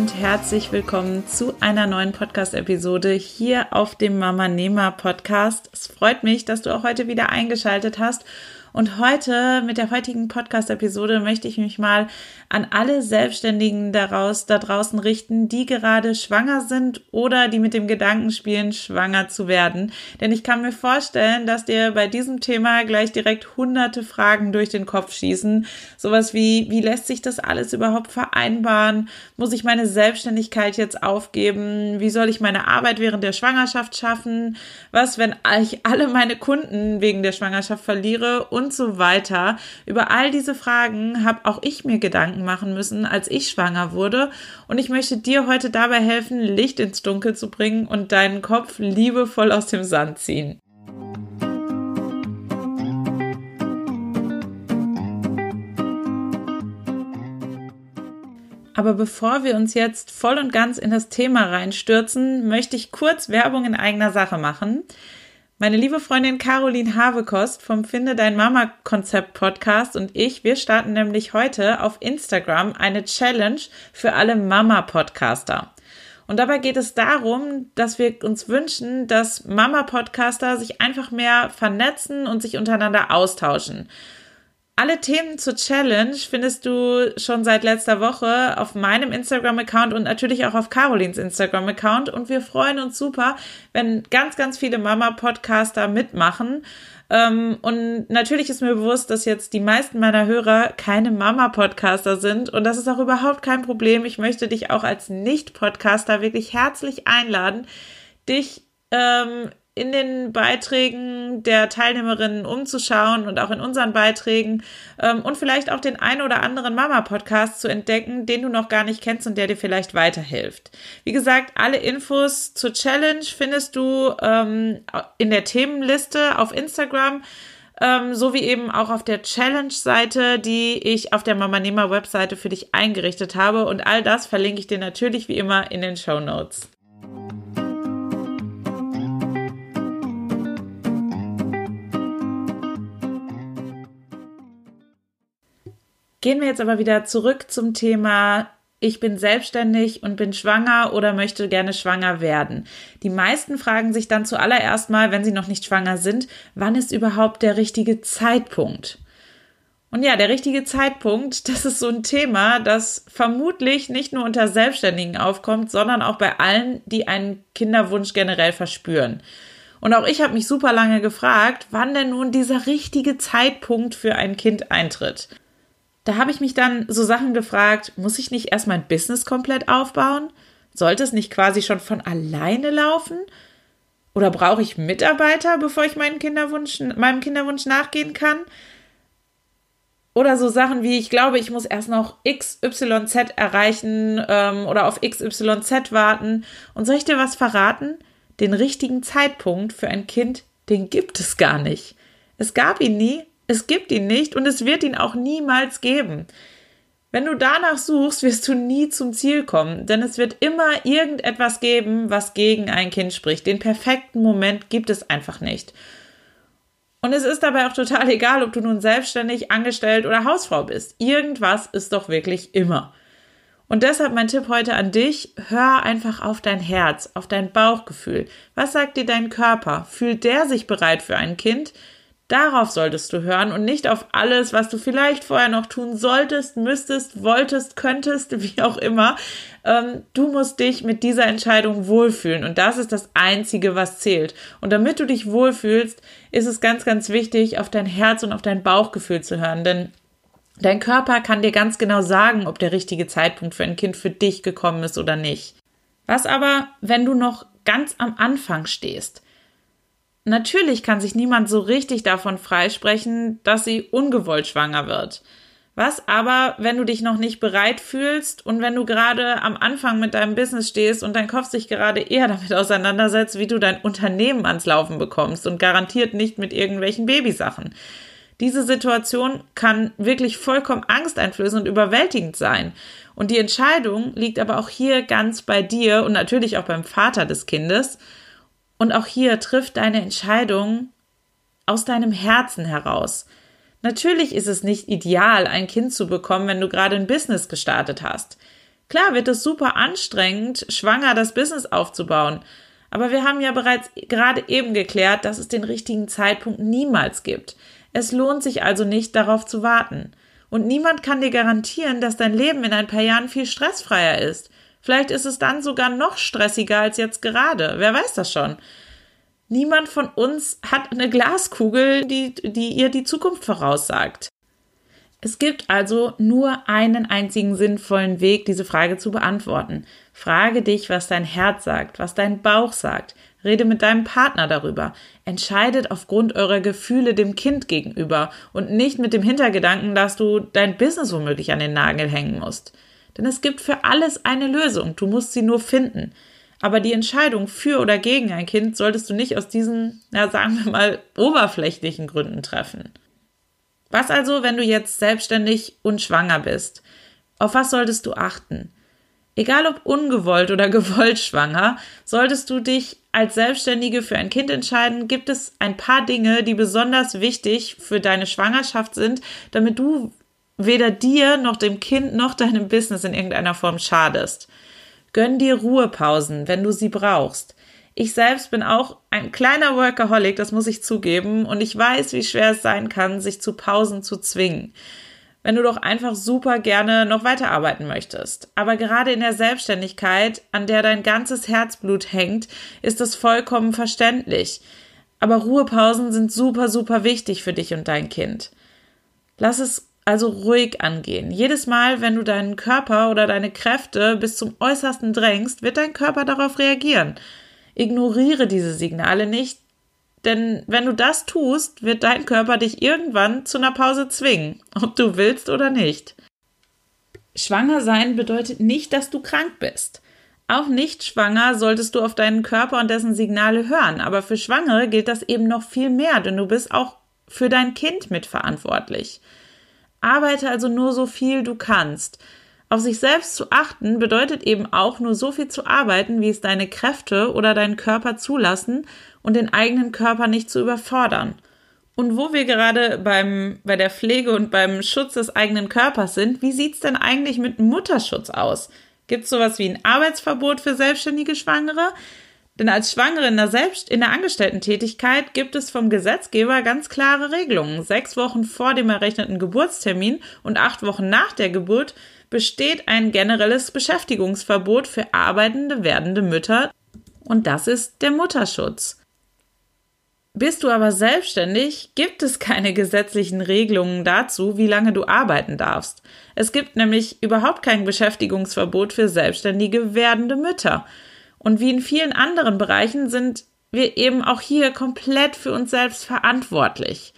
Und herzlich willkommen zu einer neuen Podcast-Episode hier auf dem Mama Nehmer Podcast. Es freut mich, dass du auch heute wieder eingeschaltet hast und heute, mit der heutigen Podcast-Episode, möchte ich mich mal an alle Selbstständigen daraus, da draußen richten, die gerade schwanger sind oder die mit dem Gedanken spielen, schwanger zu werden. Denn ich kann mir vorstellen, dass dir bei diesem Thema gleich direkt hunderte Fragen durch den Kopf schießen. Sowas wie, wie lässt sich das alles überhaupt vereinbaren? Muss ich meine Selbstständigkeit jetzt aufgeben? Wie soll ich meine Arbeit während der Schwangerschaft schaffen? Was, wenn ich alle meine Kunden wegen der Schwangerschaft verliere? So weiter. Über all diese Fragen habe auch ich mir Gedanken machen müssen, als ich schwanger wurde. Und ich möchte dir heute dabei helfen, Licht ins Dunkel zu bringen und deinen Kopf liebevoll aus dem Sand ziehen. Aber bevor wir uns jetzt voll und ganz in das Thema reinstürzen, möchte ich kurz Werbung in eigener Sache machen. Meine liebe Freundin Caroline Havekost vom Finde Dein Mama Konzept Podcast und ich, wir starten nämlich heute auf Instagram eine Challenge für alle Mama Podcaster. Und dabei geht es darum, dass wir uns wünschen, dass Mama Podcaster sich einfach mehr vernetzen und sich untereinander austauschen. Alle Themen zur Challenge findest du schon seit letzter Woche auf meinem Instagram-Account und natürlich auch auf Carolins Instagram-Account. Und wir freuen uns super, wenn ganz, ganz viele Mama-Podcaster mitmachen. Ähm, und natürlich ist mir bewusst, dass jetzt die meisten meiner Hörer keine Mama-Podcaster sind. Und das ist auch überhaupt kein Problem. Ich möchte dich auch als Nicht-Podcaster wirklich herzlich einladen, dich ähm, in den Beiträgen der Teilnehmerinnen umzuschauen und auch in unseren Beiträgen ähm, und vielleicht auch den ein oder anderen Mama-Podcast zu entdecken, den du noch gar nicht kennst und der dir vielleicht weiterhilft. Wie gesagt, alle Infos zur Challenge findest du ähm, in der Themenliste auf Instagram ähm, sowie eben auch auf der Challenge-Seite, die ich auf der Mama Nehmer Webseite für dich eingerichtet habe. Und all das verlinke ich dir natürlich wie immer in den Show Notes. Gehen wir jetzt aber wieder zurück zum Thema ich bin selbstständig und bin schwanger oder möchte gerne schwanger werden. Die meisten fragen sich dann zuallererst mal, wenn sie noch nicht schwanger sind, wann ist überhaupt der richtige Zeitpunkt? Und ja, der richtige Zeitpunkt, das ist so ein Thema, das vermutlich nicht nur unter Selbstständigen aufkommt, sondern auch bei allen, die einen Kinderwunsch generell verspüren. Und auch ich habe mich super lange gefragt, wann denn nun dieser richtige Zeitpunkt für ein Kind eintritt da habe ich mich dann so Sachen gefragt, muss ich nicht erst mein Business komplett aufbauen? Sollte es nicht quasi schon von alleine laufen? Oder brauche ich Mitarbeiter, bevor ich meinen Kinderwunsch, meinem Kinderwunsch nachgehen kann? Oder so Sachen wie, ich glaube, ich muss erst noch XYZ erreichen ähm, oder auf XYZ warten. Und soll ich dir was verraten? Den richtigen Zeitpunkt für ein Kind, den gibt es gar nicht. Es gab ihn nie es gibt ihn nicht und es wird ihn auch niemals geben. Wenn du danach suchst, wirst du nie zum Ziel kommen, denn es wird immer irgendetwas geben, was gegen ein Kind spricht. Den perfekten Moment gibt es einfach nicht. Und es ist dabei auch total egal, ob du nun selbstständig, angestellt oder Hausfrau bist. Irgendwas ist doch wirklich immer. Und deshalb mein Tipp heute an dich, hör einfach auf dein Herz, auf dein Bauchgefühl. Was sagt dir dein Körper? Fühlt der sich bereit für ein Kind? Darauf solltest du hören und nicht auf alles, was du vielleicht vorher noch tun solltest, müsstest, wolltest, könntest, wie auch immer. Ähm, du musst dich mit dieser Entscheidung wohlfühlen und das ist das Einzige, was zählt. Und damit du dich wohlfühlst, ist es ganz, ganz wichtig, auf dein Herz und auf dein Bauchgefühl zu hören, denn dein Körper kann dir ganz genau sagen, ob der richtige Zeitpunkt für ein Kind für dich gekommen ist oder nicht. Was aber, wenn du noch ganz am Anfang stehst? Natürlich kann sich niemand so richtig davon freisprechen, dass sie ungewollt schwanger wird. Was aber, wenn du dich noch nicht bereit fühlst und wenn du gerade am Anfang mit deinem Business stehst und dein Kopf sich gerade eher damit auseinandersetzt, wie du dein Unternehmen ans Laufen bekommst und garantiert nicht mit irgendwelchen Babysachen. Diese Situation kann wirklich vollkommen angsteinflößend und überwältigend sein. Und die Entscheidung liegt aber auch hier ganz bei dir und natürlich auch beim Vater des Kindes. Und auch hier trifft deine Entscheidung aus deinem Herzen heraus. Natürlich ist es nicht ideal, ein Kind zu bekommen, wenn du gerade ein Business gestartet hast. Klar wird es super anstrengend, schwanger das Business aufzubauen. Aber wir haben ja bereits gerade eben geklärt, dass es den richtigen Zeitpunkt niemals gibt. Es lohnt sich also nicht, darauf zu warten. Und niemand kann dir garantieren, dass dein Leben in ein paar Jahren viel stressfreier ist. Vielleicht ist es dann sogar noch stressiger als jetzt gerade. Wer weiß das schon? Niemand von uns hat eine Glaskugel, die, die ihr die Zukunft voraussagt. Es gibt also nur einen einzigen sinnvollen Weg, diese Frage zu beantworten. Frage dich, was dein Herz sagt, was dein Bauch sagt. Rede mit deinem Partner darüber. Entscheidet aufgrund eurer Gefühle dem Kind gegenüber und nicht mit dem Hintergedanken, dass du dein Business womöglich an den Nagel hängen musst. Denn es gibt für alles eine Lösung. Du musst sie nur finden. Aber die Entscheidung für oder gegen ein Kind solltest du nicht aus diesen, ja, sagen wir mal, oberflächlichen Gründen treffen. Was also, wenn du jetzt selbstständig und schwanger bist? Auf was solltest du achten? Egal ob ungewollt oder gewollt schwanger, solltest du dich als Selbstständige für ein Kind entscheiden, gibt es ein paar Dinge, die besonders wichtig für deine Schwangerschaft sind, damit du weder dir noch dem Kind noch deinem Business in irgendeiner Form schadest. Gönn dir Ruhepausen, wenn du sie brauchst. Ich selbst bin auch ein kleiner Workaholic, das muss ich zugeben, und ich weiß, wie schwer es sein kann, sich zu Pausen zu zwingen. Wenn du doch einfach super gerne noch weiterarbeiten möchtest. Aber gerade in der Selbstständigkeit, an der dein ganzes Herzblut hängt, ist das vollkommen verständlich. Aber Ruhepausen sind super, super wichtig für dich und dein Kind. Lass es also ruhig angehen. Jedes Mal, wenn du deinen Körper oder deine Kräfte bis zum Äußersten drängst, wird dein Körper darauf reagieren. Ignoriere diese Signale nicht, denn wenn du das tust, wird dein Körper dich irgendwann zu einer Pause zwingen, ob du willst oder nicht. Schwanger sein bedeutet nicht, dass du krank bist. Auch nicht schwanger solltest du auf deinen Körper und dessen Signale hören, aber für Schwangere gilt das eben noch viel mehr, denn du bist auch für dein Kind mitverantwortlich. Arbeite also nur so viel du kannst. Auf sich selbst zu achten bedeutet eben auch nur so viel zu arbeiten, wie es deine Kräfte oder dein Körper zulassen und den eigenen Körper nicht zu überfordern. Und wo wir gerade beim, bei der Pflege und beim Schutz des eigenen Körpers sind, wie sieht's denn eigentlich mit Mutterschutz aus? Gibt's sowas wie ein Arbeitsverbot für selbstständige Schwangere? Denn als Schwangere in der, Selbst in der Angestellten-Tätigkeit gibt es vom Gesetzgeber ganz klare Regelungen. Sechs Wochen vor dem errechneten Geburtstermin und acht Wochen nach der Geburt besteht ein generelles Beschäftigungsverbot für arbeitende werdende Mütter und das ist der Mutterschutz. Bist du aber selbstständig, gibt es keine gesetzlichen Regelungen dazu, wie lange du arbeiten darfst. Es gibt nämlich überhaupt kein Beschäftigungsverbot für selbstständige werdende Mütter. Und wie in vielen anderen Bereichen sind wir eben auch hier komplett für uns selbst verantwortlich.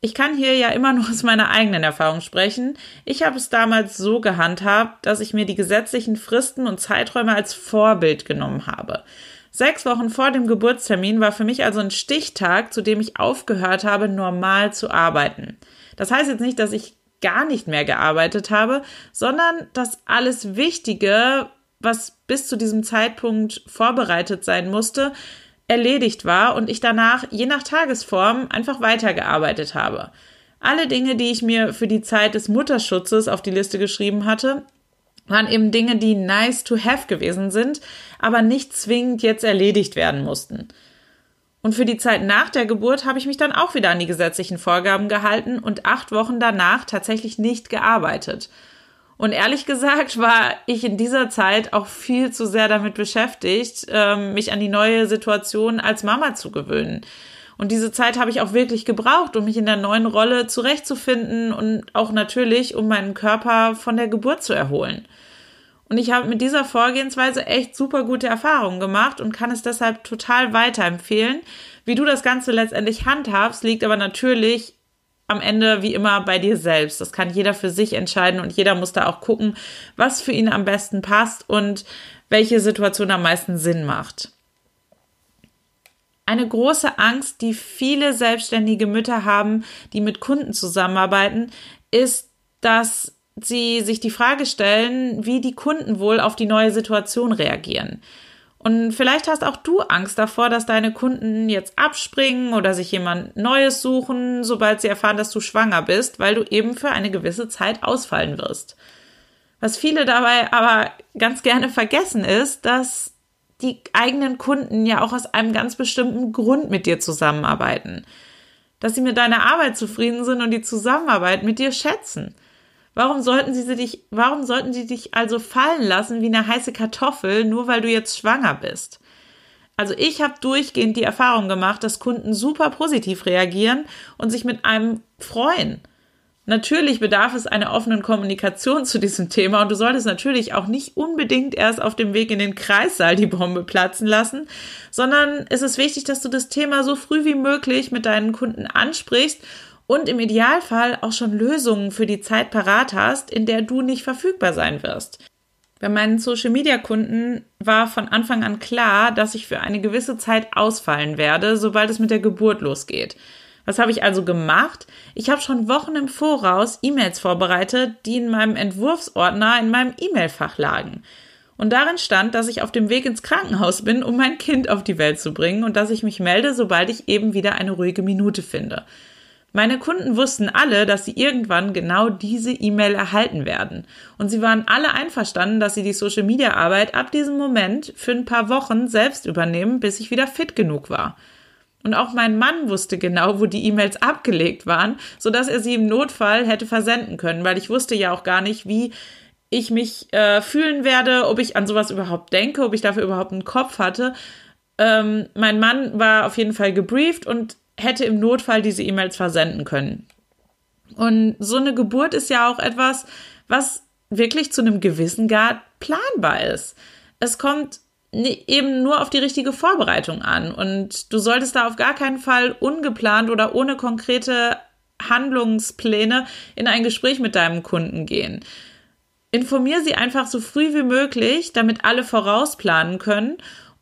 Ich kann hier ja immer nur aus meiner eigenen Erfahrung sprechen. Ich habe es damals so gehandhabt, dass ich mir die gesetzlichen Fristen und Zeiträume als Vorbild genommen habe. Sechs Wochen vor dem Geburtstermin war für mich also ein Stichtag, zu dem ich aufgehört habe, normal zu arbeiten. Das heißt jetzt nicht, dass ich gar nicht mehr gearbeitet habe, sondern dass alles Wichtige, was bis zu diesem Zeitpunkt vorbereitet sein musste, erledigt war und ich danach je nach Tagesform einfach weitergearbeitet habe. Alle Dinge, die ich mir für die Zeit des Mutterschutzes auf die Liste geschrieben hatte, waren eben Dinge, die nice to have gewesen sind, aber nicht zwingend jetzt erledigt werden mussten. Und für die Zeit nach der Geburt habe ich mich dann auch wieder an die gesetzlichen Vorgaben gehalten und acht Wochen danach tatsächlich nicht gearbeitet. Und ehrlich gesagt war ich in dieser Zeit auch viel zu sehr damit beschäftigt, ähm, mich an die neue Situation als Mama zu gewöhnen. Und diese Zeit habe ich auch wirklich gebraucht, um mich in der neuen Rolle zurechtzufinden und auch natürlich, um meinen Körper von der Geburt zu erholen. Und ich habe mit dieser Vorgehensweise echt super gute Erfahrungen gemacht und kann es deshalb total weiterempfehlen. Wie du das Ganze letztendlich handhabst, liegt aber natürlich am Ende wie immer bei dir selbst. Das kann jeder für sich entscheiden und jeder muss da auch gucken, was für ihn am besten passt und welche Situation am meisten Sinn macht. Eine große Angst, die viele selbstständige Mütter haben, die mit Kunden zusammenarbeiten, ist, dass sie sich die Frage stellen, wie die Kunden wohl auf die neue Situation reagieren. Und vielleicht hast auch du Angst davor, dass deine Kunden jetzt abspringen oder sich jemand Neues suchen, sobald sie erfahren, dass du schwanger bist, weil du eben für eine gewisse Zeit ausfallen wirst. Was viele dabei aber ganz gerne vergessen ist, dass die eigenen Kunden ja auch aus einem ganz bestimmten Grund mit dir zusammenarbeiten. Dass sie mit deiner Arbeit zufrieden sind und die Zusammenarbeit mit dir schätzen. Warum sollten sie dich, warum sollten sie dich also fallen lassen wie eine heiße Kartoffel, nur weil du jetzt schwanger bist? Also ich habe durchgehend die Erfahrung gemacht, dass Kunden super positiv reagieren und sich mit einem freuen. Natürlich bedarf es einer offenen Kommunikation zu diesem Thema und du solltest natürlich auch nicht unbedingt erst auf dem Weg in den Kreissaal die Bombe platzen lassen, sondern es ist wichtig, dass du das Thema so früh wie möglich mit deinen Kunden ansprichst und im Idealfall auch schon Lösungen für die Zeit parat hast, in der du nicht verfügbar sein wirst. Bei meinen Social Media Kunden war von Anfang an klar, dass ich für eine gewisse Zeit ausfallen werde, sobald es mit der Geburt losgeht. Was habe ich also gemacht? Ich habe schon Wochen im Voraus E-Mails vorbereitet, die in meinem Entwurfsordner in meinem E-Mail-Fach lagen. Und darin stand, dass ich auf dem Weg ins Krankenhaus bin, um mein Kind auf die Welt zu bringen und dass ich mich melde, sobald ich eben wieder eine ruhige Minute finde. Meine Kunden wussten alle, dass sie irgendwann genau diese E-Mail erhalten werden. Und sie waren alle einverstanden, dass sie die Social Media Arbeit ab diesem Moment für ein paar Wochen selbst übernehmen, bis ich wieder fit genug war. Und auch mein Mann wusste genau, wo die E-Mails abgelegt waren, so dass er sie im Notfall hätte versenden können, weil ich wusste ja auch gar nicht, wie ich mich äh, fühlen werde, ob ich an sowas überhaupt denke, ob ich dafür überhaupt einen Kopf hatte. Ähm, mein Mann war auf jeden Fall gebrieft und hätte im Notfall diese E-Mails versenden können. Und so eine Geburt ist ja auch etwas, was wirklich zu einem gewissen Grad planbar ist. Es kommt eben nur auf die richtige Vorbereitung an und du solltest da auf gar keinen Fall ungeplant oder ohne konkrete Handlungspläne in ein Gespräch mit deinem Kunden gehen. Informier sie einfach so früh wie möglich, damit alle vorausplanen können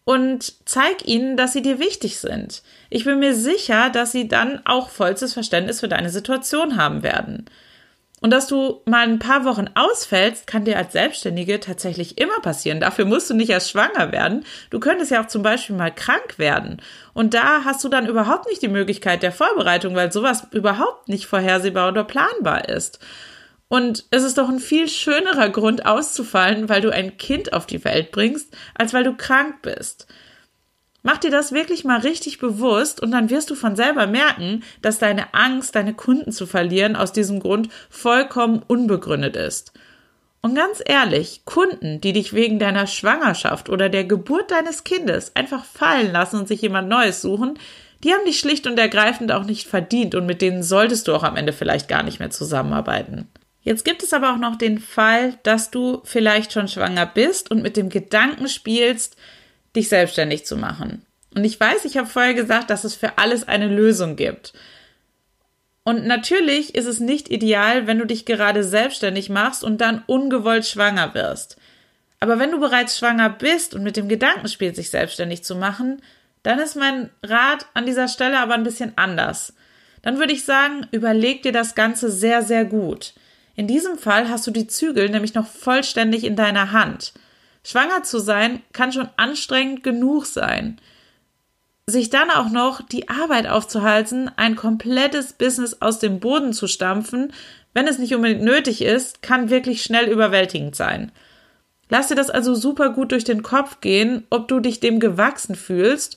und zeig ihnen, dass sie dir wichtig sind. Ich bin mir sicher, dass sie dann auch vollstes Verständnis für deine Situation haben werden. Und dass du mal ein paar Wochen ausfällst, kann dir als Selbstständige tatsächlich immer passieren. Dafür musst du nicht erst schwanger werden. Du könntest ja auch zum Beispiel mal krank werden. Und da hast du dann überhaupt nicht die Möglichkeit der Vorbereitung, weil sowas überhaupt nicht vorhersehbar oder planbar ist. Und es ist doch ein viel schönerer Grund auszufallen, weil du ein Kind auf die Welt bringst, als weil du krank bist. Mach dir das wirklich mal richtig bewusst und dann wirst du von selber merken, dass deine Angst, deine Kunden zu verlieren, aus diesem Grund vollkommen unbegründet ist. Und ganz ehrlich, Kunden, die dich wegen deiner Schwangerschaft oder der Geburt deines Kindes einfach fallen lassen und sich jemand Neues suchen, die haben dich schlicht und ergreifend auch nicht verdient und mit denen solltest du auch am Ende vielleicht gar nicht mehr zusammenarbeiten. Jetzt gibt es aber auch noch den Fall, dass du vielleicht schon schwanger bist und mit dem Gedanken spielst, dich selbstständig zu machen. Und ich weiß, ich habe vorher gesagt, dass es für alles eine Lösung gibt. Und natürlich ist es nicht ideal, wenn du dich gerade selbstständig machst und dann ungewollt schwanger wirst. Aber wenn du bereits schwanger bist und mit dem Gedanken spielst, sich selbstständig zu machen, dann ist mein Rat an dieser Stelle aber ein bisschen anders. Dann würde ich sagen, überleg dir das Ganze sehr, sehr gut. In diesem Fall hast du die Zügel nämlich noch vollständig in deiner Hand. Schwanger zu sein kann schon anstrengend genug sein. Sich dann auch noch die Arbeit aufzuhalten, ein komplettes Business aus dem Boden zu stampfen, wenn es nicht unbedingt nötig ist, kann wirklich schnell überwältigend sein. Lass dir das also super gut durch den Kopf gehen, ob du dich dem gewachsen fühlst,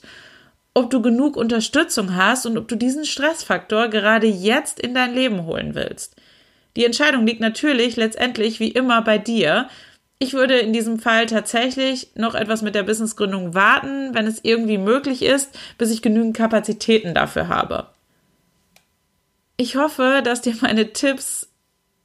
ob du genug Unterstützung hast und ob du diesen Stressfaktor gerade jetzt in dein Leben holen willst. Die Entscheidung liegt natürlich letztendlich wie immer bei dir. Ich würde in diesem Fall tatsächlich noch etwas mit der Businessgründung warten, wenn es irgendwie möglich ist, bis ich genügend Kapazitäten dafür habe. Ich hoffe, dass dir meine Tipps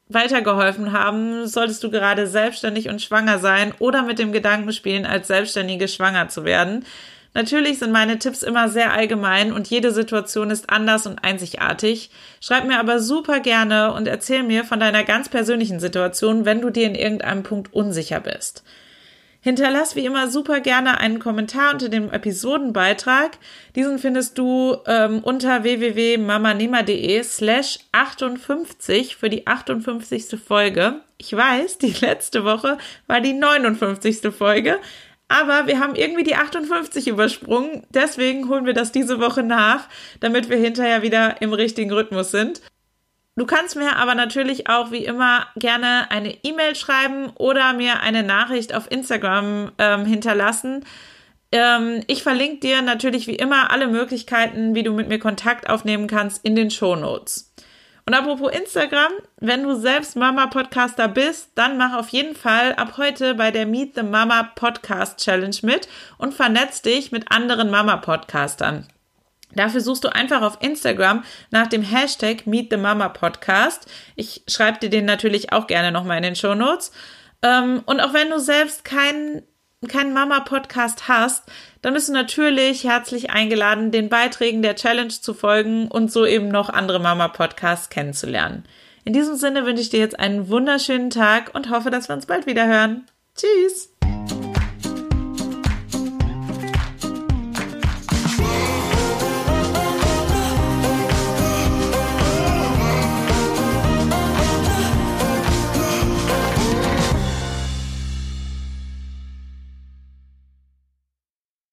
weitergeholfen haben, solltest du gerade selbstständig und schwanger sein oder mit dem Gedanken spielen, als Selbstständige schwanger zu werden. Natürlich sind meine Tipps immer sehr allgemein und jede Situation ist anders und einzigartig. Schreib mir aber super gerne und erzähl mir von deiner ganz persönlichen Situation, wenn du dir in irgendeinem Punkt unsicher bist. Hinterlass wie immer super gerne einen Kommentar unter dem Episodenbeitrag. Diesen findest du ähm, unter www.mamanema.de slash 58 für die 58. Folge. Ich weiß, die letzte Woche war die 59. Folge, aber wir haben irgendwie die 58 übersprungen. Deswegen holen wir das diese Woche nach, damit wir hinterher wieder im richtigen Rhythmus sind. Du kannst mir aber natürlich auch wie immer gerne eine E-Mail schreiben oder mir eine Nachricht auf Instagram ähm, hinterlassen. Ähm, ich verlinke dir natürlich wie immer alle Möglichkeiten, wie du mit mir Kontakt aufnehmen kannst, in den Show Notes. Und apropos Instagram, wenn du selbst Mama-Podcaster bist, dann mach auf jeden Fall ab heute bei der Meet the Mama Podcast Challenge mit und vernetz dich mit anderen Mama-Podcastern. Dafür suchst du einfach auf Instagram nach dem Hashtag Meet the Mama Podcast. Ich schreibe dir den natürlich auch gerne nochmal in den Show Notes. Ähm, und auch wenn du selbst keinen keinen Mama-Podcast hast, dann bist du natürlich herzlich eingeladen, den Beiträgen der Challenge zu folgen und so eben noch andere Mama-Podcasts kennenzulernen. In diesem Sinne wünsche ich dir jetzt einen wunderschönen Tag und hoffe, dass wir uns bald wieder hören. Tschüss!